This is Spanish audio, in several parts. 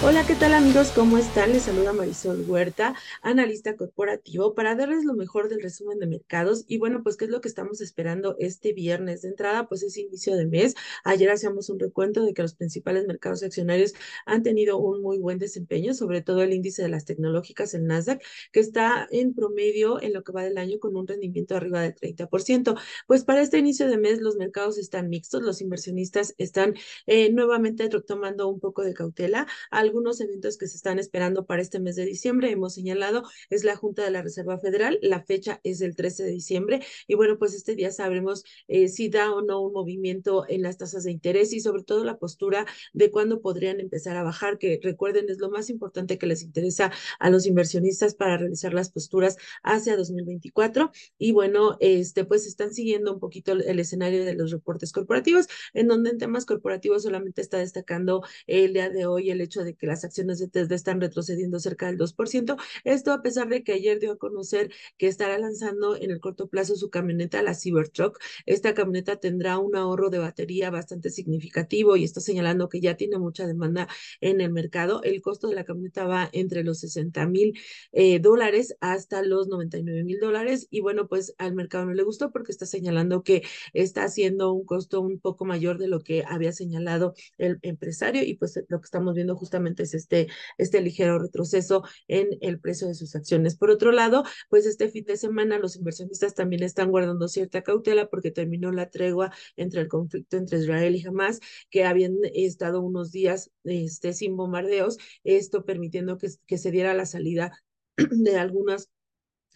Hola, ¿qué tal amigos? ¿Cómo están? Les saluda Marisol Huerta, analista corporativo, para darles lo mejor del resumen de mercados. Y bueno, pues, ¿qué es lo que estamos esperando este viernes? De entrada, pues es inicio de mes. Ayer hacíamos un recuento de que los principales mercados accionarios han tenido un muy buen desempeño, sobre todo el índice de las tecnológicas, el Nasdaq, que está en promedio en lo que va del año con un rendimiento arriba del 30%. Pues para este inicio de mes los mercados están mixtos, los inversionistas están eh, nuevamente tomando un poco de cautela. Al algunos eventos que se están esperando para este mes de diciembre. Hemos señalado, es la Junta de la Reserva Federal, la fecha es el 13 de diciembre y bueno, pues este día sabremos eh, si da o no un movimiento en las tasas de interés y sobre todo la postura de cuándo podrían empezar a bajar, que recuerden es lo más importante que les interesa a los inversionistas para realizar las posturas hacia 2024 y bueno, este pues están siguiendo un poquito el escenario de los reportes corporativos, en donde en temas corporativos solamente está destacando el día de hoy el hecho de que las acciones de Tesla están retrocediendo cerca del 2%. Esto a pesar de que ayer dio a conocer que estará lanzando en el corto plazo su camioneta, la Cybertruck. Esta camioneta tendrá un ahorro de batería bastante significativo y está señalando que ya tiene mucha demanda en el mercado. El costo de la camioneta va entre los 60 mil eh, dólares hasta los 99 mil dólares. Y bueno, pues al mercado no le gustó porque está señalando que está haciendo un costo un poco mayor de lo que había señalado el empresario y pues lo que estamos viendo justamente es este, este ligero retroceso en el precio de sus acciones. Por otro lado, pues este fin de semana los inversionistas también están guardando cierta cautela porque terminó la tregua entre el conflicto entre Israel y Hamas, que habían estado unos días este, sin bombardeos, esto permitiendo que, que se diera la salida de algunas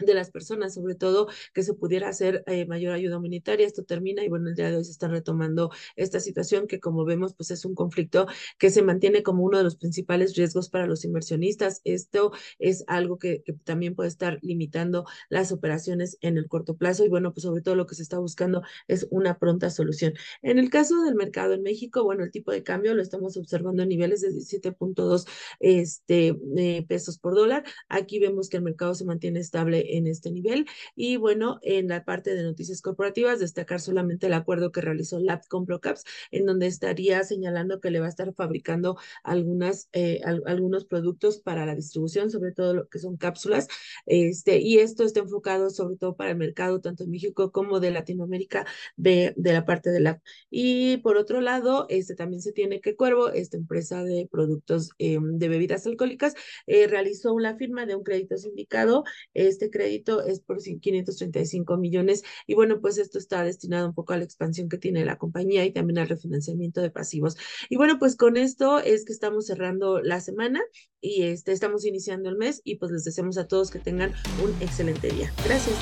de las personas, sobre todo que se pudiera hacer eh, mayor ayuda humanitaria. Esto termina y bueno, el día de hoy se está retomando esta situación que como vemos pues es un conflicto que se mantiene como uno de los principales riesgos para los inversionistas. Esto es algo que, también puede estar limitando las operaciones en el corto plazo y bueno, pues sobre todo lo que se está buscando es una pronta solución. En el caso del mercado en México, bueno, el tipo de cambio lo estamos observando en niveles de 17.2 este, eh, pesos por dólar. Aquí vemos que el mercado se mantiene estable en este nivel. Y bueno, en la parte de noticias corporativas, destacar solamente el acuerdo que realizó Lab con Procaps, en donde estaría señalando que le va a estar fabricando algunas, eh, algunos productos para la distribución, sobre todo lo que son cápsulas. Este, y esto está enfocado sobre todo para el mercado tanto en México como de Latinoamérica de, de la parte de Lab. Y por otro lado, este también se tiene que Cuervo, esta empresa de productos eh, de bebidas alcohólicas, eh, realizó una firma de un crédito sindicado. Este crédito es por 535 millones y bueno, pues esto está destinado un poco a la expansión que tiene la compañía y también al refinanciamiento de pasivos. Y bueno, pues con esto es que estamos cerrando la semana y este, estamos iniciando el mes y pues les deseamos a todos que tengan un excelente día. Gracias.